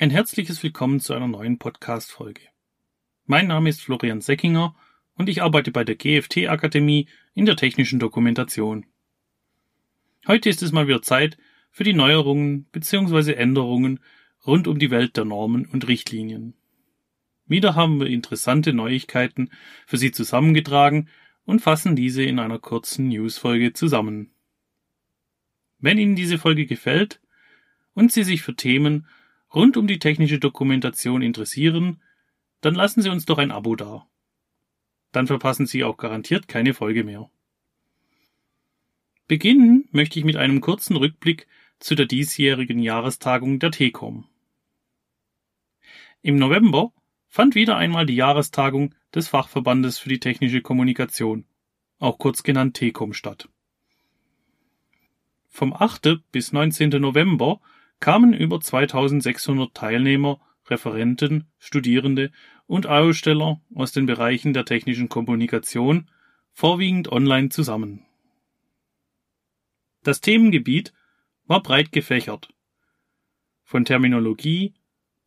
Ein herzliches Willkommen zu einer neuen Podcast-Folge. Mein Name ist Florian Seckinger und ich arbeite bei der GFT Akademie in der technischen Dokumentation. Heute ist es mal wieder Zeit für die Neuerungen bzw. Änderungen rund um die Welt der Normen und Richtlinien. Wieder haben wir interessante Neuigkeiten für Sie zusammengetragen und fassen diese in einer kurzen Newsfolge zusammen. Wenn Ihnen diese Folge gefällt und Sie sich für Themen rund um die technische Dokumentation interessieren, dann lassen Sie uns doch ein Abo da. Dann verpassen Sie auch garantiert keine Folge mehr. Beginnen möchte ich mit einem kurzen Rückblick zu der diesjährigen Jahrestagung der TECOM. Im November fand wieder einmal die Jahrestagung des Fachverbandes für die technische Kommunikation, auch kurz genannt TECOM statt. Vom 8. bis 19. November kamen über 2600 Teilnehmer, Referenten, Studierende und Aussteller aus den Bereichen der technischen Kommunikation, vorwiegend online zusammen. Das Themengebiet war breit gefächert. Von Terminologie,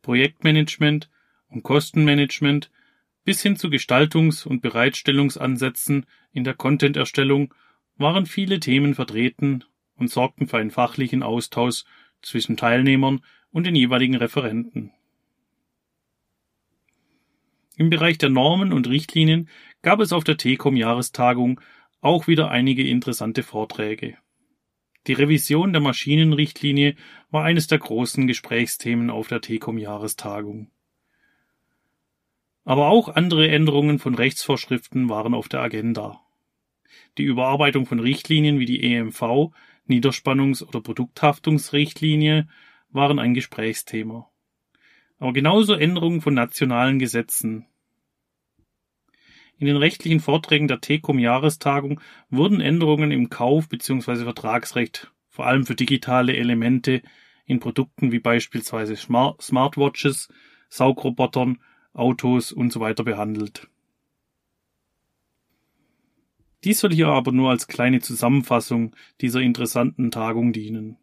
Projektmanagement und Kostenmanagement bis hin zu Gestaltungs- und Bereitstellungsansätzen in der Content-Erstellung waren viele Themen vertreten und sorgten für einen fachlichen Austausch zwischen Teilnehmern und den jeweiligen Referenten. Im Bereich der Normen und Richtlinien gab es auf der TECOM Jahrestagung auch wieder einige interessante Vorträge. Die Revision der Maschinenrichtlinie war eines der großen Gesprächsthemen auf der TECOM Jahrestagung. Aber auch andere Änderungen von Rechtsvorschriften waren auf der Agenda. Die Überarbeitung von Richtlinien wie die EMV Niederspannungs- oder Produkthaftungsrichtlinie waren ein Gesprächsthema. Aber genauso Änderungen von nationalen Gesetzen. In den rechtlichen Vorträgen der TECOM Jahrestagung wurden Änderungen im Kauf- bzw. Vertragsrecht, vor allem für digitale Elemente in Produkten wie beispielsweise Smartwatches, Saugrobotern, Autos und so behandelt. Dies soll hier aber nur als kleine Zusammenfassung dieser interessanten Tagung dienen.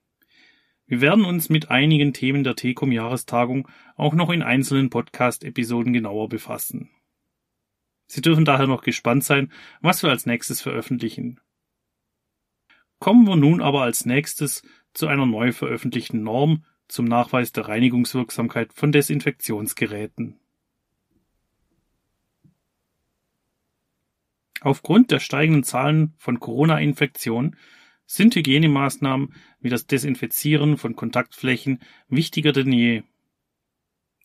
Wir werden uns mit einigen Themen der TECOM Jahrestagung auch noch in einzelnen Podcast-Episoden genauer befassen. Sie dürfen daher noch gespannt sein, was wir als nächstes veröffentlichen. Kommen wir nun aber als nächstes zu einer neu veröffentlichten Norm zum Nachweis der Reinigungswirksamkeit von Desinfektionsgeräten. Aufgrund der steigenden Zahlen von Corona-Infektionen sind Hygienemaßnahmen wie das Desinfizieren von Kontaktflächen wichtiger denn je.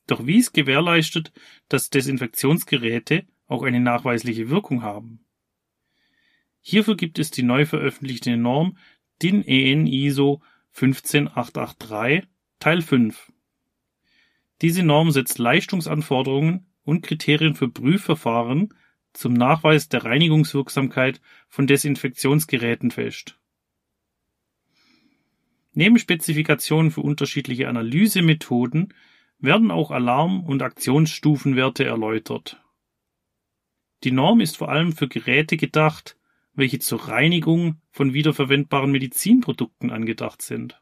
Doch wie ist gewährleistet, dass Desinfektionsgeräte auch eine nachweisliche Wirkung haben? Hierfür gibt es die neu veröffentlichte Norm DIN EN ISO 15883 Teil 5. Diese Norm setzt Leistungsanforderungen und Kriterien für Prüfverfahren zum Nachweis der Reinigungswirksamkeit von Desinfektionsgeräten fest. Neben Spezifikationen für unterschiedliche Analysemethoden werden auch Alarm- und Aktionsstufenwerte erläutert. Die Norm ist vor allem für Geräte gedacht, welche zur Reinigung von wiederverwendbaren Medizinprodukten angedacht sind.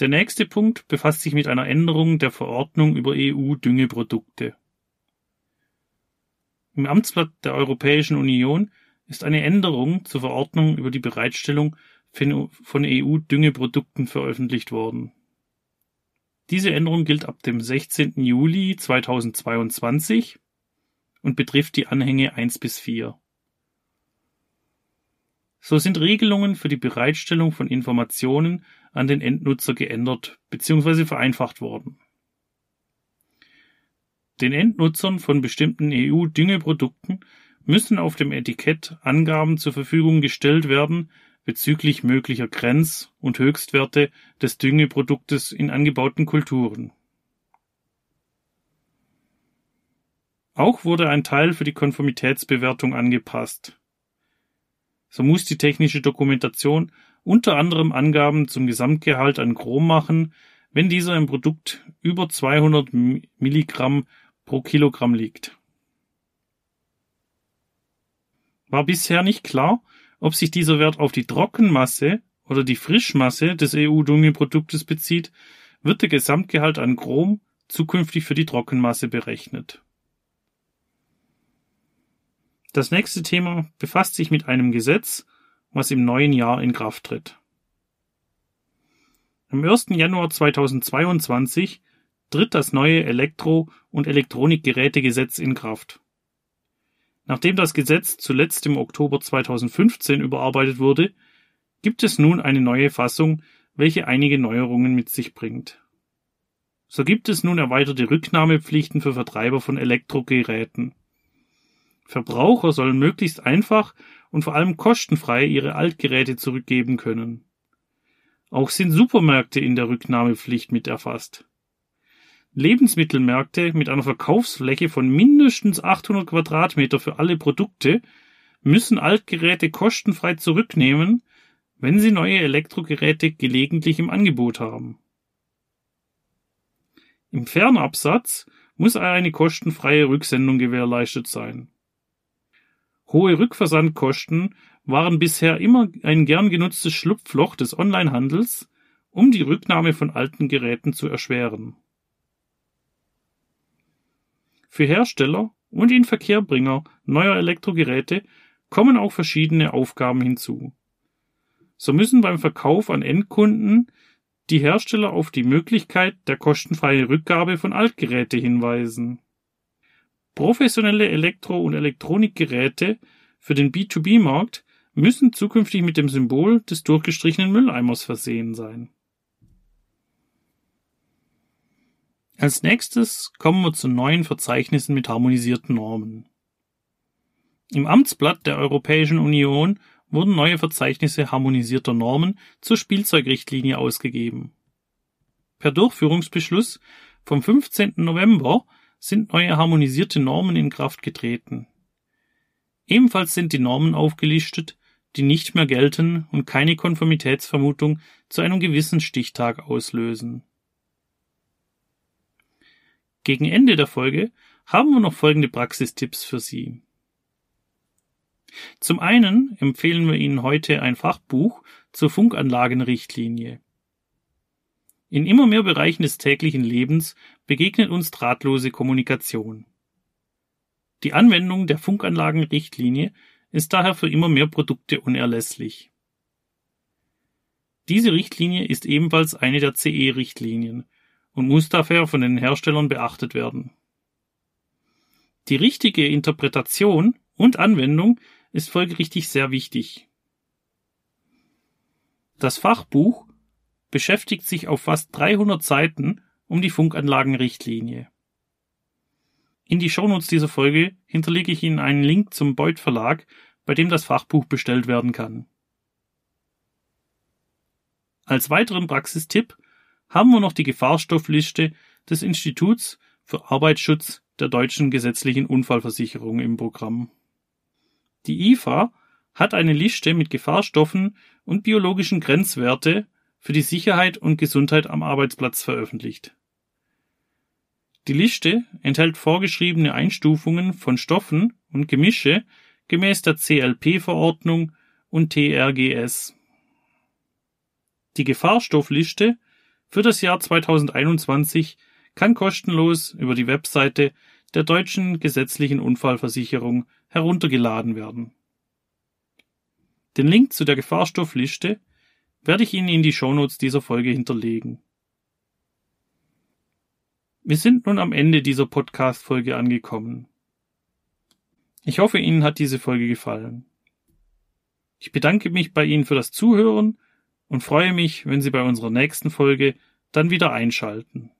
Der nächste Punkt befasst sich mit einer Änderung der Verordnung über EU-Düngeprodukte. Im Amtsblatt der Europäischen Union ist eine Änderung zur Verordnung über die Bereitstellung von EU-Düngeprodukten veröffentlicht worden. Diese Änderung gilt ab dem 16. Juli 2022 und betrifft die Anhänge 1 bis 4. So sind Regelungen für die Bereitstellung von Informationen an den Endnutzer geändert bzw. vereinfacht worden. Den Endnutzern von bestimmten EU-Düngeprodukten müssen auf dem Etikett Angaben zur Verfügung gestellt werden bezüglich möglicher Grenz- und Höchstwerte des Düngeproduktes in angebauten Kulturen. Auch wurde ein Teil für die Konformitätsbewertung angepasst. So muss die technische Dokumentation unter anderem Angaben zum Gesamtgehalt an Chrom machen, wenn dieser im Produkt über 200 Milligramm pro Kilogramm liegt. War bisher nicht klar, ob sich dieser Wert auf die Trockenmasse oder die Frischmasse des EU-Düngeproduktes bezieht, wird der Gesamtgehalt an Chrom zukünftig für die Trockenmasse berechnet. Das nächste Thema befasst sich mit einem Gesetz, was im neuen Jahr in Kraft tritt. Am 1. Januar 2022 tritt das neue Elektro- und Elektronikgerätegesetz in Kraft. Nachdem das Gesetz zuletzt im Oktober 2015 überarbeitet wurde, gibt es nun eine neue Fassung, welche einige Neuerungen mit sich bringt. So gibt es nun erweiterte Rücknahmepflichten für Vertreiber von Elektrogeräten. Verbraucher sollen möglichst einfach und vor allem kostenfrei ihre Altgeräte zurückgeben können. Auch sind Supermärkte in der Rücknahmepflicht mit erfasst. Lebensmittelmärkte mit einer Verkaufsfläche von mindestens 800 Quadratmeter für alle Produkte müssen Altgeräte kostenfrei zurücknehmen, wenn sie neue Elektrogeräte gelegentlich im Angebot haben. Im Fernabsatz muss eine kostenfreie Rücksendung gewährleistet sein. Hohe Rückversandkosten waren bisher immer ein gern genutztes Schlupfloch des Onlinehandels, um die Rücknahme von alten Geräten zu erschweren. Für Hersteller und Inverkehrbringer neuer Elektrogeräte kommen auch verschiedene Aufgaben hinzu. So müssen beim Verkauf an Endkunden die Hersteller auf die Möglichkeit der kostenfreien Rückgabe von Altgeräte hinweisen. Professionelle Elektro- und Elektronikgeräte für den B2B-Markt müssen zukünftig mit dem Symbol des durchgestrichenen Mülleimers versehen sein. Als nächstes kommen wir zu neuen Verzeichnissen mit harmonisierten Normen. Im Amtsblatt der Europäischen Union wurden neue Verzeichnisse harmonisierter Normen zur Spielzeugrichtlinie ausgegeben. Per Durchführungsbeschluss vom 15. November sind neue harmonisierte Normen in Kraft getreten. Ebenfalls sind die Normen aufgelistet, die nicht mehr gelten und keine Konformitätsvermutung zu einem gewissen Stichtag auslösen. Gegen Ende der Folge haben wir noch folgende Praxistipps für Sie. Zum einen empfehlen wir Ihnen heute ein Fachbuch zur Funkanlagenrichtlinie. In immer mehr Bereichen des täglichen Lebens begegnet uns drahtlose Kommunikation. Die Anwendung der Funkanlagenrichtlinie ist daher für immer mehr Produkte unerlässlich. Diese Richtlinie ist ebenfalls eine der CE-Richtlinien und muss daher von den Herstellern beachtet werden. Die richtige Interpretation und Anwendung ist folgerichtig sehr wichtig. Das Fachbuch beschäftigt sich auf fast 300 Seiten um die Funkanlagenrichtlinie. In die Shownotes dieser Folge hinterlege ich Ihnen einen Link zum Beuth Verlag, bei dem das Fachbuch bestellt werden kann. Als weiteren Praxistipp haben wir noch die Gefahrstoffliste des Instituts für Arbeitsschutz der deutschen gesetzlichen Unfallversicherung im Programm. Die IFA hat eine Liste mit Gefahrstoffen und biologischen Grenzwerte für die Sicherheit und Gesundheit am Arbeitsplatz veröffentlicht. Die Liste enthält vorgeschriebene Einstufungen von Stoffen und Gemische gemäß der CLP-Verordnung und TRGS. Die Gefahrstoffliste für das Jahr 2021 kann kostenlos über die Webseite der deutschen gesetzlichen Unfallversicherung heruntergeladen werden. Den Link zu der Gefahrstoffliste werde ich Ihnen in die Shownotes dieser Folge hinterlegen. Wir sind nun am Ende dieser Podcast-Folge angekommen. Ich hoffe, Ihnen hat diese Folge gefallen. Ich bedanke mich bei Ihnen für das Zuhören und freue mich, wenn Sie bei unserer nächsten Folge dann wieder einschalten.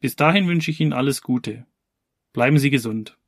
Bis dahin wünsche ich Ihnen alles Gute. Bleiben Sie gesund.